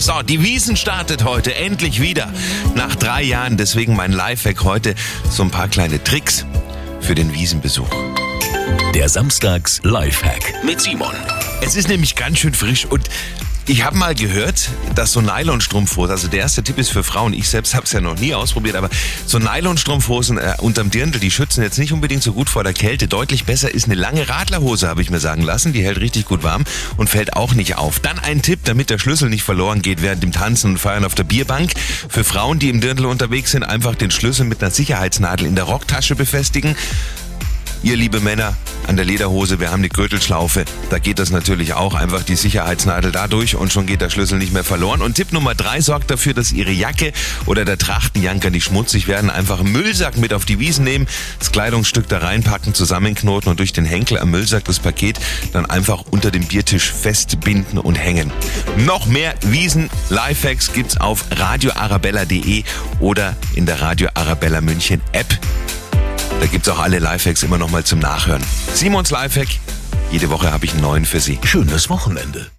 So, die Wiesen startet heute endlich wieder. Nach drei Jahren. Deswegen mein Lifehack heute so ein paar kleine Tricks für den Wiesenbesuch. Der Samstags Lifehack mit Simon. Es ist nämlich ganz schön frisch und ich habe mal gehört, dass so Nylonstrumpfhosen, also der erste Tipp ist für Frauen, ich selbst habe es ja noch nie ausprobiert, aber so Nylonstrumpfhosen äh, unterm Dirndl, die schützen jetzt nicht unbedingt so gut vor der Kälte. Deutlich besser ist eine lange Radlerhose, habe ich mir sagen lassen. Die hält richtig gut warm und fällt auch nicht auf. Dann ein Tipp, damit der Schlüssel nicht verloren geht während dem Tanzen und Feiern auf der Bierbank. Für Frauen, die im Dirndl unterwegs sind, einfach den Schlüssel mit einer Sicherheitsnadel in der Rocktasche befestigen. Ihr liebe Männer an der Lederhose, wir haben eine Gürtelschlaufe. Da geht das natürlich auch. Einfach die Sicherheitsnadel dadurch und schon geht der Schlüssel nicht mehr verloren. Und Tipp Nummer drei sorgt dafür, dass Ihre Jacke oder der Trachtenjanker nicht schmutzig werden. Einfach einen Müllsack mit auf die Wiesen nehmen, das Kleidungsstück da reinpacken, zusammenknoten und durch den Henkel am Müllsack das Paket dann einfach unter dem Biertisch festbinden und hängen. Noch mehr Wiesen-Lifehacks gibt's auf radioarabella.de oder in der Radio Arabella München App. Da gibt's auch alle Lifehacks immer noch mal zum Nachhören. Simons Lifehack. Jede Woche habe ich einen neuen für Sie. Schönes Wochenende.